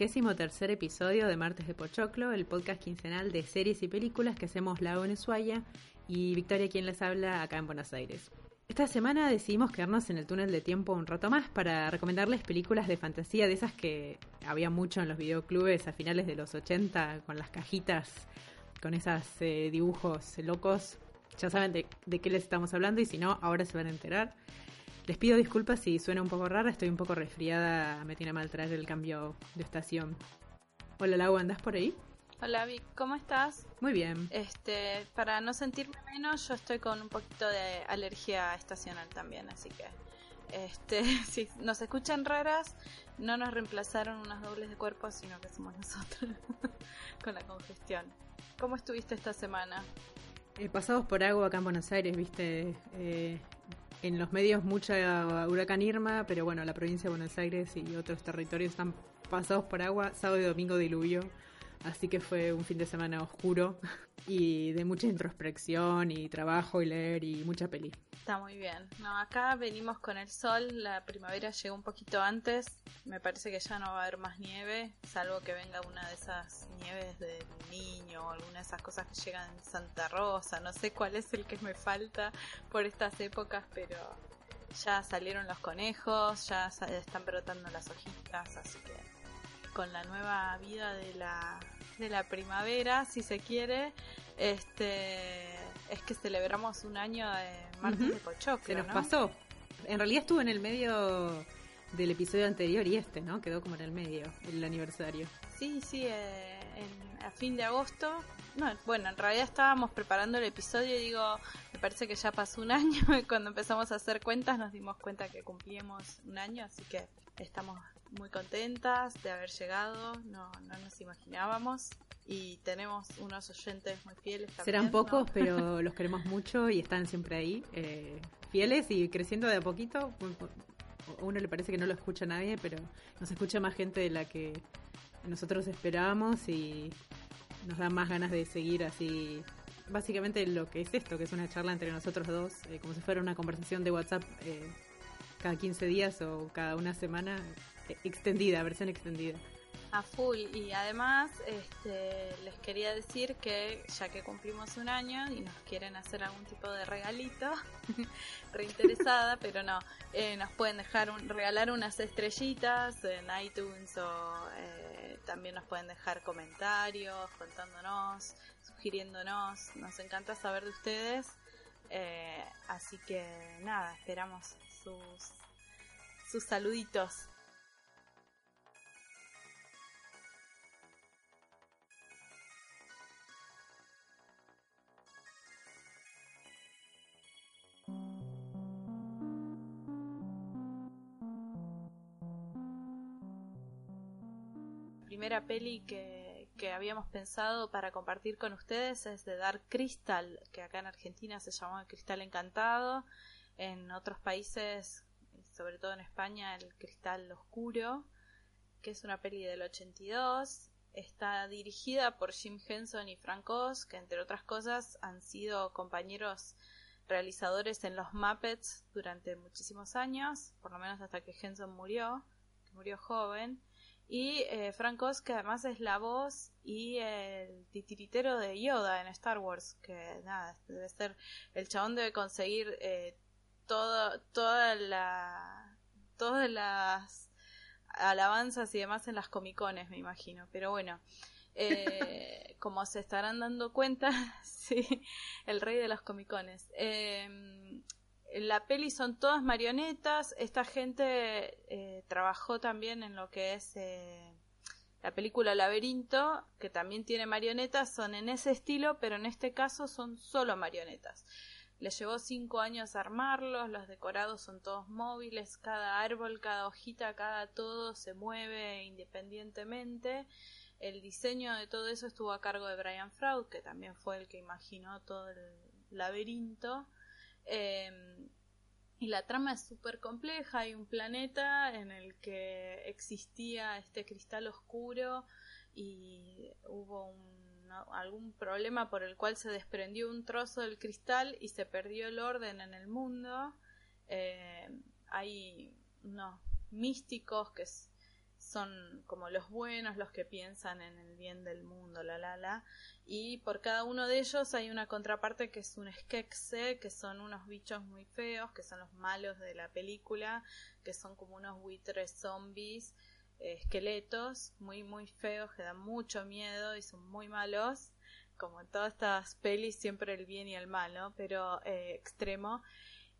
Trigésimo tercer episodio de Martes de Pochoclo, el podcast quincenal de series y películas que hacemos Lago en y Victoria quien les habla acá en Buenos Aires. Esta semana decidimos quedarnos en el túnel de tiempo un rato más para recomendarles películas de fantasía de esas que había mucho en los videoclubes a finales de los 80 con las cajitas, con esos dibujos locos. Ya saben de, de qué les estamos hablando y si no, ahora se van a enterar. Les pido disculpas si suena un poco rara, estoy un poco resfriada, me tiene mal traer el cambio de estación. Hola Lau, ¿andás por ahí? Hola Vic, ¿cómo estás? Muy bien. Este, para no sentirme menos, yo estoy con un poquito de alergia estacional también, así que este, si nos escuchan raras, no nos reemplazaron unas dobles de cuerpo, sino que somos nosotros con la congestión. ¿Cómo estuviste esta semana? Eh, pasados por agua acá en Buenos Aires, viste, eh, en los medios mucha huracán Irma, pero bueno, la provincia de Buenos Aires y otros territorios están pasados por agua, sábado y domingo diluvio, así que fue un fin de semana oscuro y de mucha introspección y trabajo y leer y mucha peli. Está muy bien. No, acá venimos con el sol, la primavera llegó un poquito antes, me parece que ya no va a haber más nieve, salvo que venga una de esas nieves del niño o alguna de esas cosas que llegan en Santa Rosa, no sé cuál es el que me falta por estas épocas, pero ya salieron los conejos, ya están brotando las hojitas, así que con la nueva vida de la, de la primavera, si se quiere, este es que celebramos un año de martes de Pochoclo. Se nos ¿no? pasó. En realidad estuvo en el medio del episodio anterior y este, ¿no? Quedó como en el medio, el aniversario. Sí, sí, eh, en- a fin de agosto. No, bueno, en realidad estábamos preparando el episodio y digo, me parece que ya pasó un año. y Cuando empezamos a hacer cuentas nos dimos cuenta que cumplíamos un año, así que estamos muy contentas de haber llegado, no, no nos imaginábamos. Y tenemos unos oyentes muy fieles también. Serán ¿no? pocos, pero los queremos mucho y están siempre ahí, eh, fieles y creciendo de a poquito. A uno le parece que no lo escucha nadie, pero nos escucha más gente de la que nosotros esperábamos y nos da más ganas de seguir así. Básicamente lo que es esto, que es una charla entre nosotros dos, eh, como si fuera una conversación de WhatsApp eh, cada 15 días o cada una semana, extendida, versión extendida. A full. Y además, este, les quería decir que ya que cumplimos un año y nos quieren hacer algún tipo de regalito, reinteresada, pero no, eh, nos pueden dejar un, regalar unas estrellitas en iTunes o eh, también nos pueden dejar comentarios contándonos, sugiriéndonos. Nos encanta saber de ustedes. Eh, así que nada, esperamos sus, sus saluditos. Primera peli que, que habíamos pensado para compartir con ustedes es de Dark Crystal, que acá en Argentina se llamó El Cristal Encantado, en otros países, sobre todo en España, El Cristal Oscuro, que es una peli del 82. Está dirigida por Jim Henson y Frank Oz, que entre otras cosas han sido compañeros realizadores en los Muppets durante muchísimos años, por lo menos hasta que Henson murió, que murió joven. Y eh, Frank Oz, que además es la voz y el titiritero de Yoda en Star Wars, que nada, debe ser, el chabón debe conseguir eh, todo, toda la, todas las alabanzas y demás en las comicones, me imagino. Pero bueno, eh, como se estarán dando cuenta, sí, el rey de los comicones. Eh, la peli son todas marionetas. Esta gente eh, trabajó también en lo que es eh, La película Laberinto, que también tiene marionetas, son en ese estilo, pero en este caso son solo marionetas. Le llevó cinco años armarlos, los decorados son todos móviles, cada árbol, cada hojita, cada todo se mueve independientemente. El diseño de todo eso estuvo a cargo de Brian Fraud, que también fue el que imaginó todo el laberinto. Em, y la trama es súper compleja. Hay un planeta en el que existía este cristal oscuro y hubo algún problema por el cual se desprendió un trozo del cristal y se perdió el orden en el mundo. Eh, hay unos místicos que son como los buenos, los que piensan en el bien del mundo, la la la, y por cada uno de ellos hay una contraparte que es un Skexe, que son unos bichos muy feos, que son los malos de la película, que son como unos buitres zombies, eh, esqueletos, muy muy feos, que dan mucho miedo y son muy malos, como en todas estas pelis siempre el bien y el mal, ¿no? Pero eh, extremo.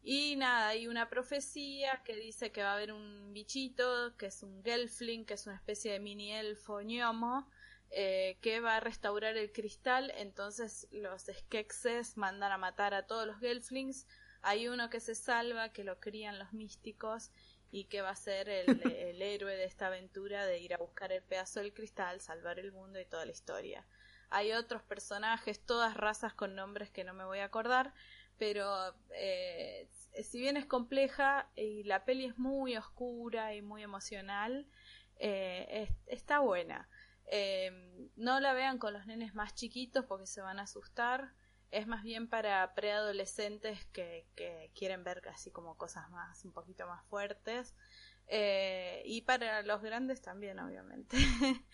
Y nada, hay una profecía que dice que va a haber un bichito, que es un gelfling, que es una especie de mini elfo ñomo, eh, que va a restaurar el cristal. Entonces los Skekses mandan a matar a todos los gelflings. Hay uno que se salva, que lo crían los místicos y que va a ser el, el héroe de esta aventura de ir a buscar el pedazo del cristal, salvar el mundo y toda la historia. Hay otros personajes, todas razas con nombres que no me voy a acordar, pero eh, si bien es compleja y la peli es muy oscura y muy emocional, eh, está buena. Eh, no la vean con los nenes más chiquitos porque se van a asustar. Es más bien para preadolescentes que, que quieren ver así como cosas más, un poquito más fuertes. Eh, y para los grandes también, obviamente.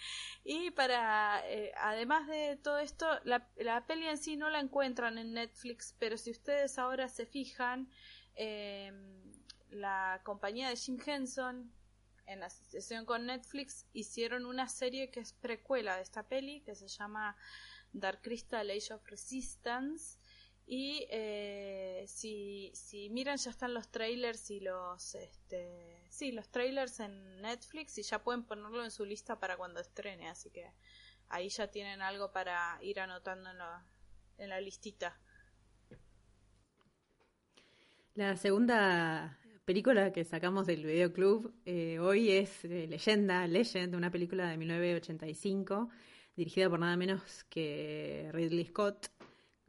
y para, eh, además de todo esto, la, la, peli en sí no la encuentran en Netflix, pero si ustedes ahora se fijan, eh, la compañía de Jim Henson, en asociación con Netflix, hicieron una serie que es precuela de esta peli, que se llama Dark Crystal Age of Resistance. Y eh, si, si miran, ya están los trailers y los. Este, sí, los trailers en Netflix y ya pueden ponerlo en su lista para cuando estrene. Así que ahí ya tienen algo para ir anotando en, en la listita. La segunda película que sacamos del videoclub eh, hoy es eh, Leyenda, Legend, una película de 1985 dirigida por nada menos que Ridley Scott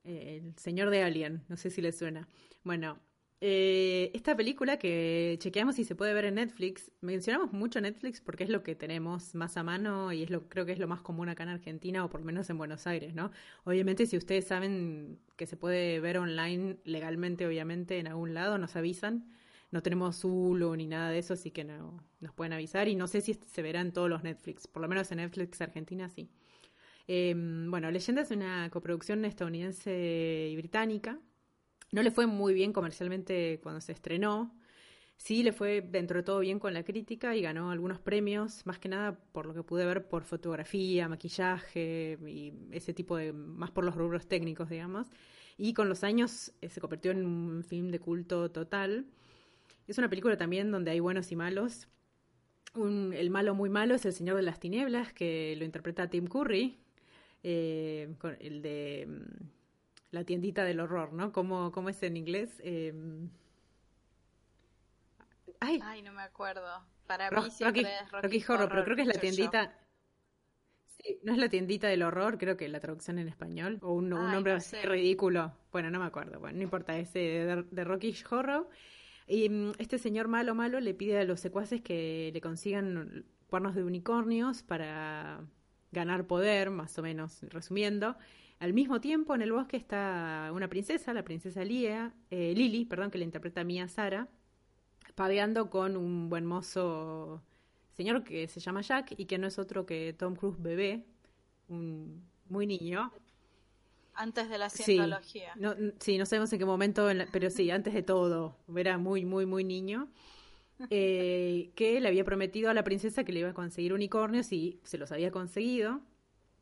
el señor de Alien, no sé si le suena. Bueno, eh, esta película que chequeamos si se puede ver en Netflix, mencionamos mucho Netflix porque es lo que tenemos más a mano y es lo creo que es lo más común acá en Argentina o por lo menos en Buenos Aires, ¿no? Obviamente si ustedes saben que se puede ver online legalmente, obviamente en algún lado, nos avisan. No tenemos Hulu ni nada de eso, así que no, nos pueden avisar y no sé si se verá en todos los Netflix, por lo menos en Netflix Argentina sí. Em, bueno, Leyenda es una coproducción estadounidense y británica. No le fue muy bien comercialmente cuando se estrenó. Sí, le fue dentro de todo bien con la crítica y ganó algunos premios, más que nada por lo que pude ver por fotografía, maquillaje y ese tipo de, más por los rubros técnicos, digamos. Y con los años eh, se convirtió en un film de culto total. Es una película también donde hay buenos y malos. el malo muy malo es el Señor de las Tinieblas, que lo interpreta Tim Curry, eh, con el de mm, la tiendita del horror, ¿no? ¿Cómo, cómo es en inglés? Eh, ay, ay, no me acuerdo. Para mí siempre Rocky, es Rocky, Rocky Horror, pero creo que es la tiendita. Sí, no es la tiendita del horror, creo que la traducción en español, o un, un nombre no así ridículo. Bueno, no me acuerdo, bueno, no importa, ese de, de Rocky Horror. Y mm, este señor malo malo le pide a los secuaces que le consigan cuernos de unicornios para ganar poder, más o menos resumiendo. Al mismo tiempo, en el bosque está una princesa, la princesa Lia, eh, Lily, perdón, que le interpreta a Mia Sara, paveando con un buen mozo señor que se llama Jack y que no es otro que Tom Cruise bebé, un muy niño. Antes de la Sí, cientología. no, sí, no sabemos en qué momento, en la- pero sí, antes de todo, era muy, muy, muy niño. Eh, que le había prometido a la princesa que le iba a conseguir unicornios y se los había conseguido.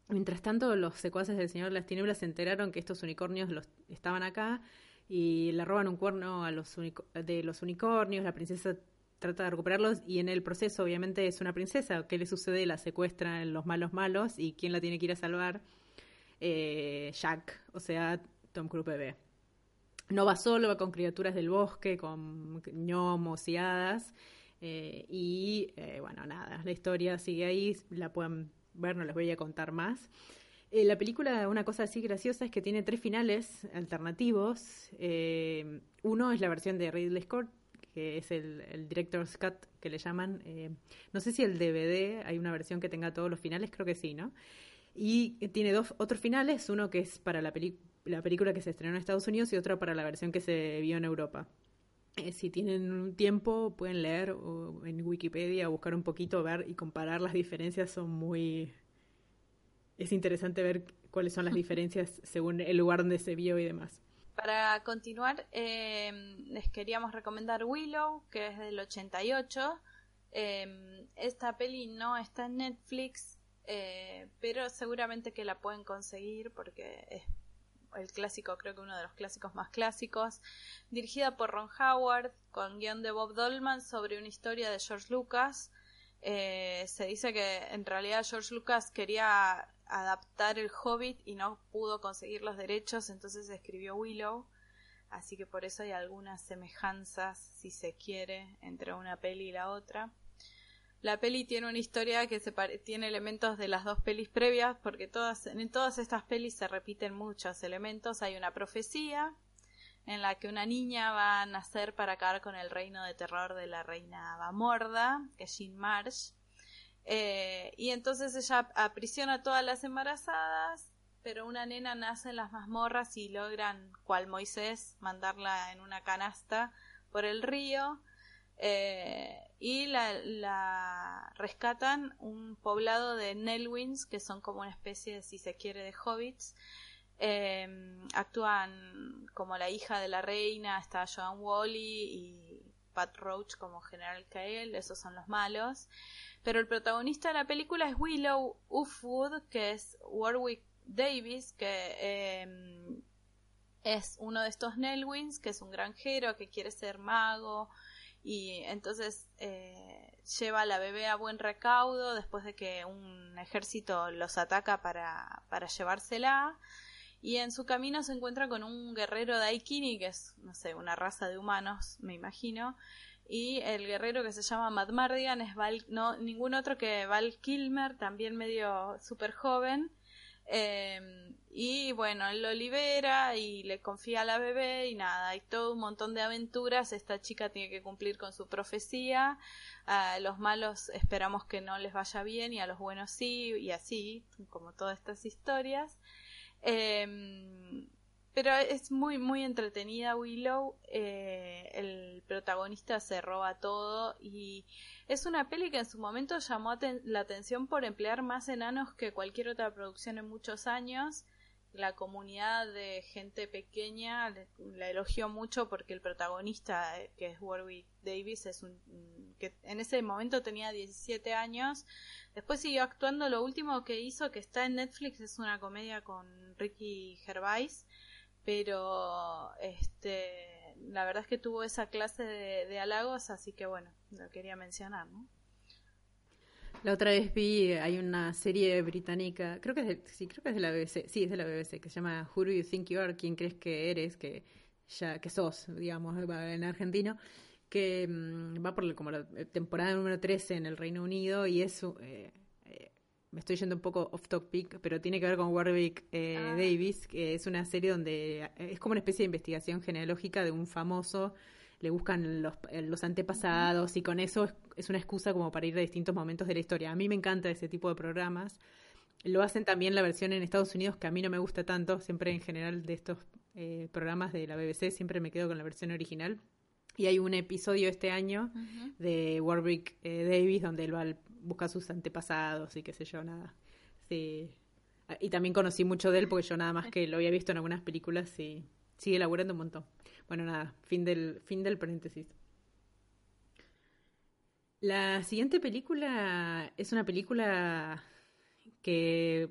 Mientras tanto, los secuaces del Señor las Tinieblas se enteraron que estos unicornios los, estaban acá y le roban un cuerno a los de los unicornios. La princesa trata de recuperarlos y en el proceso obviamente es una princesa. ¿Qué le sucede? La secuestran los malos malos y ¿quién la tiene que ir a salvar? Eh, Jack, o sea, Tom Cruise. No va solo, va con criaturas del bosque, con gnomos y hadas. Eh, y eh, bueno, nada, la historia sigue ahí, la pueden ver, no les voy a contar más. la película, una cosa así graciosa es que tiene tres finales alternativos. uno es la versión de Ridley Scott, que es el, el director's cut que le llaman. no sé si el DVD hay una versión que tenga todos los finales, creo que sí, ¿no? Y tiene dos otros finales, uno que es para la, la película que se estrenó en Estados Unidos y otro para la versión que se vio en Europa. Eh, si tienen un tiempo, pueden leer o en Wikipedia, buscar un poquito, ver y comparar las diferencias. Son muy. Es interesante ver cuáles son las diferencias según el lugar donde se vio y demás. Para continuar, eh, les queríamos recomendar Willow, que es del 88. Eh, esta peli no está en Netflix, eh, pero seguramente que la pueden conseguir porque es el clásico, creo que uno de los clásicos más clásicos, dirigida por Ron Howard, con guion de Bob Dolman sobre una historia de George Lucas. Eh, se dice que en realidad George Lucas quería adaptar el Hobbit y no pudo conseguir los derechos, entonces escribió Willow. Así que por eso hay algunas semejanzas, si se quiere, entre una peli y la otra. La peli tiene una historia que se tiene elementos de las dos pelis previas, porque todas, en todas estas pelis se repiten muchos elementos. Hay una profecía en la que una niña va a nacer para acabar con el reino de terror de la reina Bamorda, que es Jean Marsh. Eh, y entonces ella aprisiona a todas las embarazadas, pero una nena nace en las mazmorras y logran, cual Moisés, mandarla en una canasta por el río eh, y la, rescatan un poblado de Nelwins, que son como una especie, si se quiere, de hobbits. Eh, actúan como la hija de la reina, está Joan Wally y Pat Roach como General Kael, esos son los malos. Pero el protagonista de la película es Willow Ufwood, que es Warwick Davis, que eh, es uno de estos Nelwins, que es un granjero que quiere ser mago, y entonces eh, lleva a la bebé a buen recaudo después de que un ejército los ataca para, para llevársela. Y en su camino se encuentra con un guerrero de Aikini que es no sé una raza de humanos me imagino. Y el guerrero que se llama Matt Mardigan es Val, no ningún otro que Val Kilmer también medio súper joven Em, y bueno, él lo libera y le confía a la bebé y nada, hay todo un montón de aventuras. Esta chica tiene que cumplir con su profecía. A los malos esperamos que no les vaya bien y a los buenos sí, y así, como todas estas historias. Eh, pero es muy, muy entretenida Willow. Eh, el protagonista se roba todo y es una peli que en su momento llamó la atención por emplear más enanos que cualquier otra producción en muchos años. La comunidad de gente pequeña la elogió mucho porque el protagonista, eh, que es Warwick Davis, es un que en ese momento tenía 17 años. Después siguió actuando. Lo último que hizo, que está en Netflix, es una comedia con Ricky Gervais pero este la verdad es que tuvo esa clase de, halagos, así que bueno, lo quería mencionar, ¿no? La otra vez vi, hay una serie británica, creo que es de, sí, creo que es de la BBC, sí, es de la BBC, que se llama Who Do You Think You Are, ¿Quién crees que eres? Que ya, que sos, digamos, en argentino, que mm, va por como la temporada número 13 en el Reino Unido y es eh, me estoy yendo un poco off topic, pero tiene que ver con Warwick eh, ah. Davis, que es una serie donde eh, es como una especie de investigación genealógica de un famoso, le buscan los, eh, los antepasados y con eso es, una excusa como para ir a distintos momentos de la historia. A mí me encanta ese tipo de programas. Lo hacen también la versión en Estados Unidos, que a mí no me gusta tanto, siempre en general de estos programas de la BBC, siempre me quedo con la versión original. Y hay un episodio este año de Warwick Davis donde él va al busca sus antepasados y qué sé yo, nada. Sí. Y también conocí mucho de él porque yo nada más que lo había visto en algunas películas y sigue laburando un montón. Bueno, nada, fin del, fin del paréntesis. La siguiente película es una película que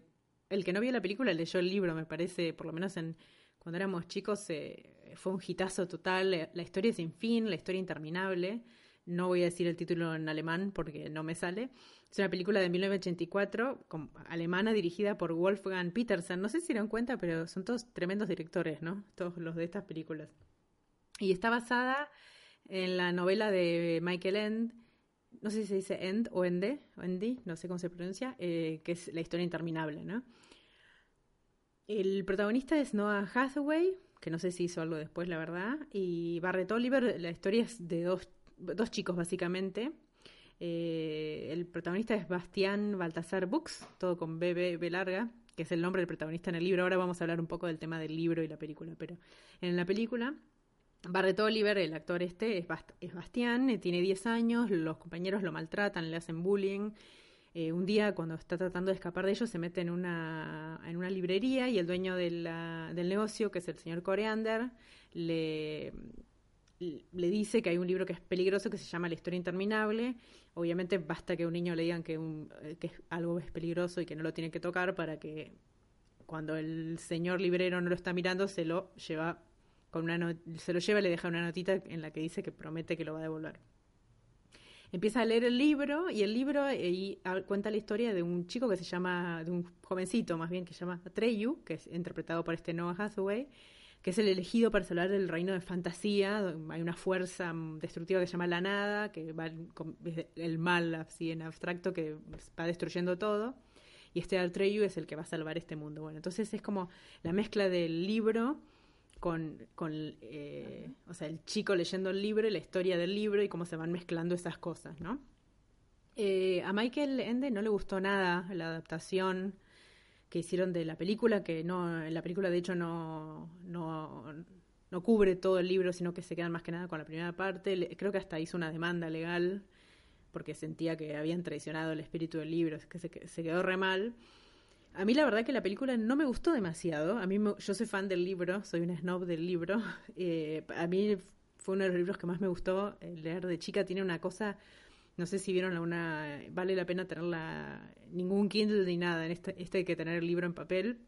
el que no vio la película leyó el libro, me parece, por lo menos en cuando éramos chicos eh, fue un hitazo total, la historia sin fin, la historia interminable. No voy a decir el título en alemán porque no me sale. Es una película de 1984, alemana, dirigida por Wolfgang Petersen. No sé si se dan cuenta, pero son todos tremendos directores, ¿no? Todos los de estas películas. Y está basada en la novela de Michael End, no sé si se dice End o Ende, o Endi, no sé cómo se pronuncia, eh, que es La historia interminable, ¿no? El protagonista es Noah Hathaway, que no sé si hizo algo después, la verdad, y Barrett Oliver, la historia es de dos, dos chicos básicamente. Eh, el protagonista es Bastián Baltasar Bux, todo con B, B, larga, que es el nombre del protagonista en el libro. Ahora vamos a hablar un poco del tema del libro y la película, pero en la película Barrett Oliver, el actor este, es, Bastián, eh, tiene 10 años, los compañeros lo maltratan, le hacen bullying. Eh, un día, cuando está tratando de escapar de ellos, se mete en una, en una librería y el dueño del negocio, que es el señor Coreander, le, le dice que hay un libro que es peligroso que se llama La historia interminable. Obviamente basta que un niño le digan que, eh, algo es peligroso y que no lo tiene que tocar para que cuando el señor librero no lo está mirando se lo lleva con una se lo lleva y le deja una notita en la que dice que promete que lo va a devolver. Empieza a leer el libro y el libro eh, cuenta la historia de un chico que se llama, de un jovencito más bien que se llama Treyu, que es interpretado por este Noah Hathaway, que es el elegido para salvar el reino de fantasía. Hay una fuerza destructiva que se llama la nada, que va el mal así en abstracto que va destruyendo todo. Y este Atreyu es el que va a salvar este mundo. Bueno, entonces es como la mezcla del libro con, con eh, o sea, el chico leyendo el libro y la historia del libro y cómo se van mezclando esas cosas, ¿no? Eh, a Michael Ende no le gustó nada la adaptación que hicieron de la película, que no, la película de hecho no, no, no cubre todo el libro, sino que se quedan más que nada con la primera parte. creo que hasta hizo una demanda legal porque sentía que habían traicionado el espíritu del libro, que se, quedó re mal. A mí la verdad que la película no me gustó demasiado. A mí yo soy fan del libro, soy un snob del libro. Eh, a mí fue uno de los libros que más me gustó eh, leer de chica. Tiene una cosa, no sé si vieron una, vale la pena tenerla, ningún Kindle ni nada. En este, este hay que tener el libro en papel.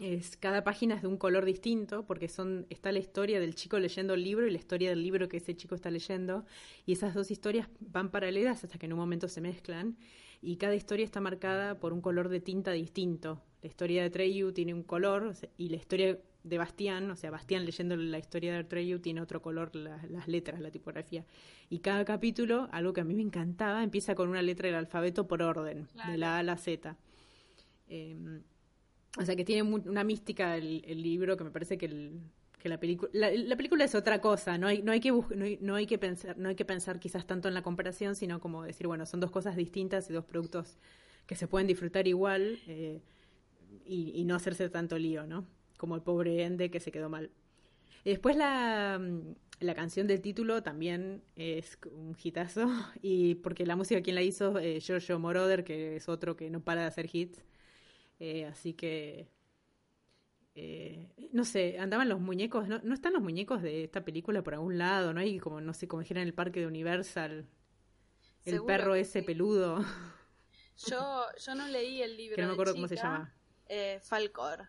Es, cada página es de un color distinto porque son está la historia del chico leyendo el libro y la historia del libro que ese chico está leyendo y esas dos historias van paralelas hasta que en un momento se mezclan y cada historia está marcada por un color de tinta distinto. La historia de Treyu tiene un color y la historia de Bastián, o sea, Bastián leyendo la historia de Treyu tiene otro color, las letras, la tipografía. Y cada capítulo, algo que a mí me encantaba, empieza con una letra del alfabeto por orden, de la A a la Z. Em, o sea que tiene una mística el, el, libro que me parece que el, que la película la, película es otra cosa no hay no hay que no, hay, que pensar no hay que pensar quizás tanto en la comparación sino como decir bueno son dos cosas distintas y dos productos que se pueden disfrutar igual eh, y, no hacerse tanto lío no como el pobre Ende que se quedó mal y después la la canción del título también es un hitazo y porque la música quien la hizo eh, Giorgio Moroder que es otro que no para de hacer hits eh, así que eh, no sé, andaban los muñecos, no, no están los muñecos de esta película por algún lado, no hay como, no sé, como dijera en el parque de Universal, el perro ese peludo. Yo, yo no leí el libro. que no me acuerdo cómo se llama. Eh, Falcor.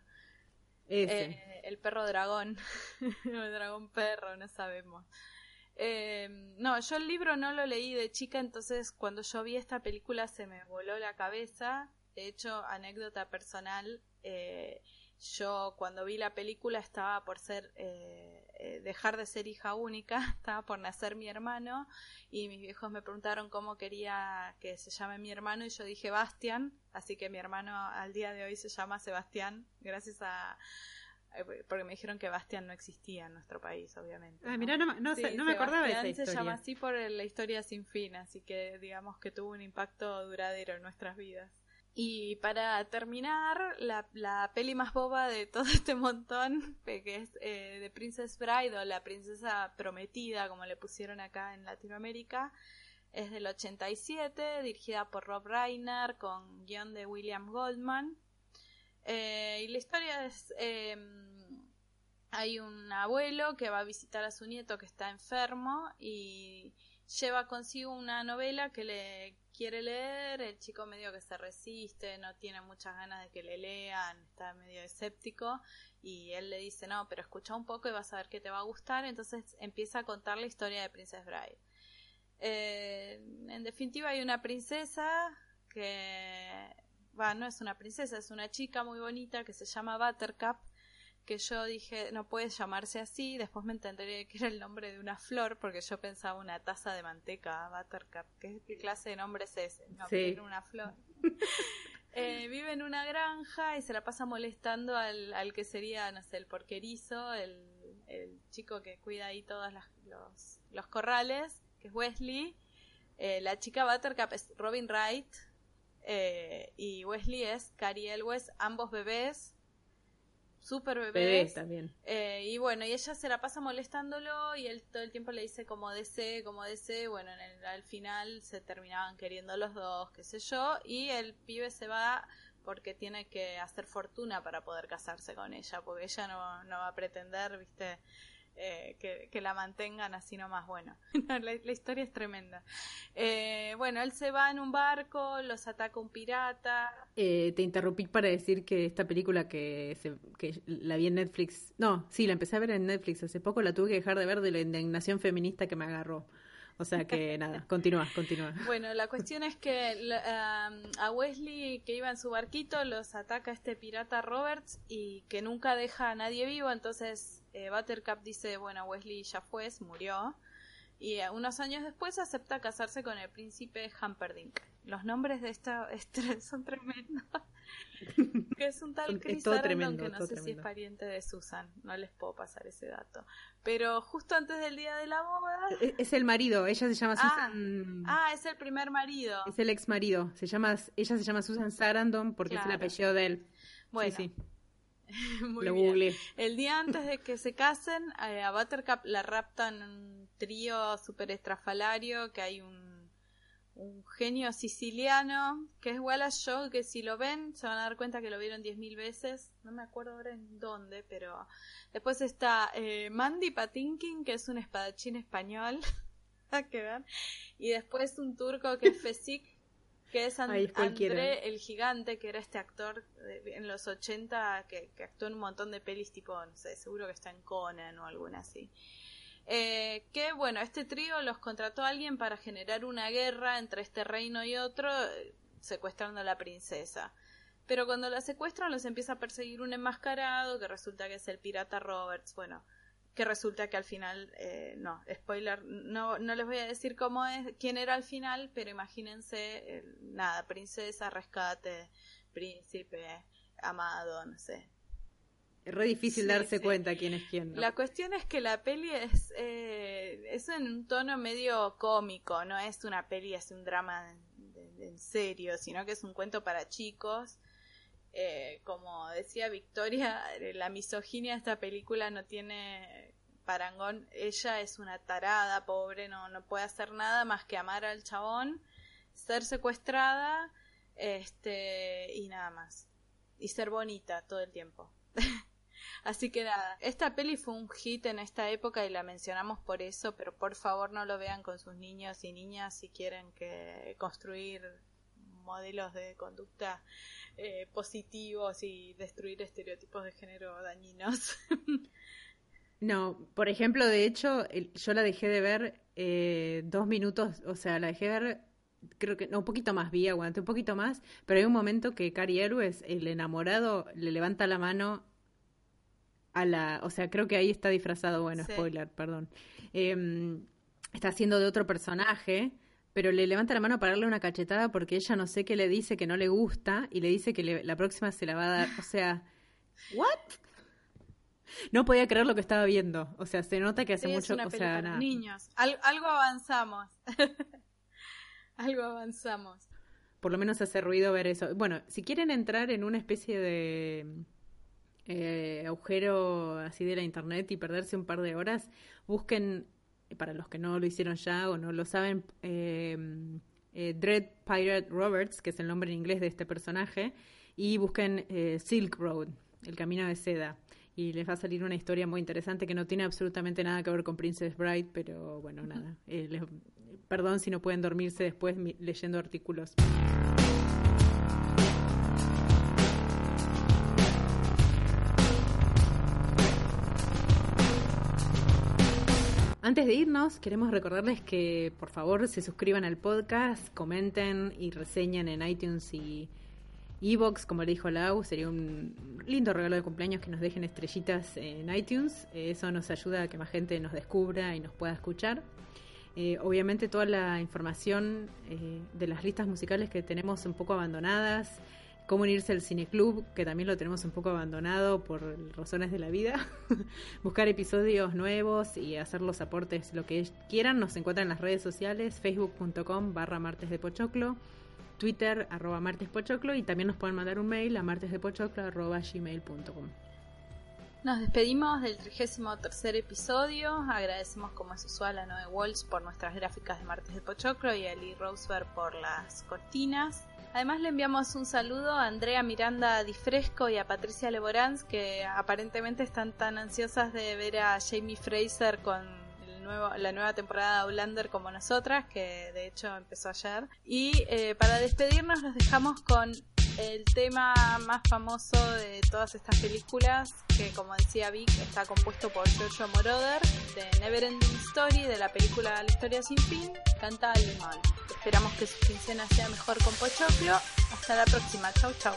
Eh, el perro dragón. el dragón perro, no sabemos. Eh, no, yo el libro no lo leí de chica, entonces cuando yo vi esta película se me voló la cabeza. De hecho, anécdota personal, eh, yo cuando vi la película estaba por ser eh, dejar de ser hija única, estaba por nacer mi hermano y mis viejos me preguntaron cómo quería que se llame mi hermano y yo dije Bastian, así que mi hermano al día de hoy se llama Sebastián, gracias a eh, porque me dijeron que Bastian no existía en nuestro país, obviamente. Ah, mira, no, no, no me acordaba de esa historia. se llama así por la historia sin fin, así que digamos que tuvo un impacto duradero en nuestras vidas. Y para terminar, la, la, peli más boba de todo este montón, que es eh, Princess Bride o La Princesa Prometida, como le pusieron acá en Latinoamérica, es del 87, dirigida por Rob Reiner, con guion de William Goldman. Eh, y la historia es, em, hay un abuelo que va a visitar a su nieto que está enfermo y lleva consigo una novela que le quiere leer, el chico medio que se resiste, no tiene muchas ganas de que le lean, está medio escéptico y él le dice, no, pero escucha un poco y vas a ver que te va a gustar, entonces empieza a contar la historia de Princess Bride. Eh, en definitiva hay una princesa que, bueno, no es una princesa, es una chica muy bonita que se llama Buttercup, que yo dije, no puede llamarse así, después me entenderé que era el nombre de una flor, porque yo pensaba una taza de manteca, Buttercup, ¿qué, qué clase de nombre es ese? No, Sí. era una flor. Eh, vive en una granja y se la pasa molestando al, al que sería, no sé, el porquerizo, el, el chico que cuida ahí todos los, los corrales, que es Wesley. Eh, la chica Buttercup es Robin Wright eh, y Wesley es Cary Elwes, ambos bebés, super Bebés bebés. también. Eh, y bueno, y ella se la pasa molestándolo y él todo el tiempo le dice como desee, como desee. Bueno, en el- al final se terminaban queriendo los dos, qué sé yo. Y el pibe se va porque tiene que hacer fortuna para poder casarse con ella, porque ella no, no va a pretender, viste, eh, que, que la mantengan así nomás. Bueno, la, la historia es tremenda. Eh, bueno, él se va en un barco, los ataca un pirata. Eh, te interrumpí para decir que esta película que, se- que la vi en Netflix, no, sí, la empecé a ver en Netflix hace poco, la tuve que dejar de ver de la indignación feminista que me agarró. O sea que nada, continúa, continúa. Bueno, la cuestión es que a Wesley que iba en su barquito los ataca este pirata Roberts y que nunca deja a nadie vivo, entonces eh, Buttercup dice, bueno, Wesley ya fue, murió, y eh, unos años después acepta casarse con el príncipe Humperdinck. Los nombres de esta este, son tremendos. que es un tal Chris Sarandon tremendo, que no sé si es pariente de Susan, no les puedo pasar ese dato. Pero justo antes del día de la boda... Es, es el marido, ella se llama Ah, Susan. Ah, es el primer marido. Es el ex marido, se llama, ella se llama Susan Sarandon porque es el Claro. apellido de él. Bueno, sí, sí, muy lo bien. googleé. El día antes de que se casen, eh, a Buttercup la raptan un trío súper estrafalario, que hay un, un genio siciliano, que es Wallace Shaw, que si lo ven se van a dar cuenta que lo vieron 10.000 veces, no me acuerdo ahora en dónde, pero después está eh, Mandy Patinkin, que es un espadachín español, que ver, y después un turco que es Fesik, que es Ay. André el Gigante, que era este actor de- en los 80 que, que actuó en un montón de pelis tipo, no sé, seguro que está en Conan o alguna así. Eh, que bueno, este trío los contrató a alguien para generar una guerra entre este reino y otro, eh, secuestrando a la princesa. Pero cuando la secuestran los empieza a perseguir un enmascarado que resulta que es el pirata Roberts. Bueno, que resulta que al final, eh, no, spoiler, no, no les voy a decir cómo es, quién era al final, pero imagínense, eh, nada, princesa, rescate, príncipe, amado, no sé. Es re difícil Sí, darse sí. cuenta quién es quién. ¿no? La cuestión es que la peli es, eh, es en un tono medio cómico, no es una peli, es un drama en serio, sino que es un cuento para chicos. Eh, como decía Victoria, eh, la misoginia de esta película no tiene parangón. Ella es una tarada, pobre, no, no puede hacer nada más que amar al chabón, ser secuestrada, este, y nada más. Y ser bonita todo el tiempo. Así que nada, esta peli fue un hit en esta época y la mencionamos por eso, pero por favor no lo vean con sus niños y niñas si quieren que construir modelos de conducta eh, positivos y destruir estereotipos de género dañinos. No, por ejemplo, de hecho, el- yo la dejé de ver eh, dos minutos, o sea, la dejé de ver, creo que, no, un poquito más, vi, aguanté un poquito más, pero hay un momento que Cary Elwes, el enamorado, le levanta la mano a la, o sea, creo que ahí está disfrazado, bueno, Sí. spoiler, perdón, Em, está haciendo de otro personaje, pero le levanta la mano para darle una cachetada porque ella no sé qué le dice que no le gusta y le dice que le- la próxima se la va a dar, o sea, ¿what? No podía creer lo que estaba viendo. O sea, se nota que hace Sí, es mucho, una o sea, nada. niños. Al- algo avanzamos. algo avanzamos. Por lo menos hace ruido ver eso. Bueno, si quieren entrar en una especie de eh, agujero así de la internet y perderse un par de horas, busquen, para los que no lo hicieron ya o no lo saben, eh, eh, Dread Pirate Roberts, que es el nombre en inglés de este personaje, y busquen eh, Silk Road, el camino de seda. Y les va a salir una historia muy interesante que no tiene absolutamente nada que ver con Princess Bride, pero bueno, nada. Eh, les- perdón si no pueden dormirse después leyendo artículos. Antes de irnos, queremos recordarles que por favor se suscriban al podcast, comenten y reseñen en iTunes y Evox, como le dijo Lau, sería un lindo regalo de cumpleaños que nos dejen estrellitas en iTunes. Eso nos ayuda a que más gente nos descubra y nos pueda escuchar. Eh, obviamente toda la información eh, de las listas musicales que tenemos un poco abandonadas, cómo unirse al cineclub, que también lo tenemos un poco abandonado por razones de la vida, buscar episodios nuevos y hacer los aportes, lo que quieran, nos encuentran en las redes sociales, facebook.com barra martes de twitter arroba martes y también nos pueden mandar un mail a martesdepochoclo arroba gmail.com. Nos despedimos del 33 episodio. Agradecemos, como es usual, a Noé Walsh por nuestras gráficas de Martes de Pochoclo y a Lee Roseberg por las cortinas. Además le enviamos un saludo a Andrea Miranda Di Fresco y a Patricia Leborans que aparentemente están tan ansiosas de ver a Jamie Fraser con nuevo, la nueva temporada de Outlander como nosotras, que de hecho empezó ayer. Y eh, para despedirnos nos dejamos con el tema más famoso de todas estas películas, que como decía Vic, está compuesto por Giorgio Moroder, de Neverending Story, de la película La historia sin fin, canta Limón. Esperamos que su quincena sea mejor con Pochoclo. Hasta la próxima. Chau, chau.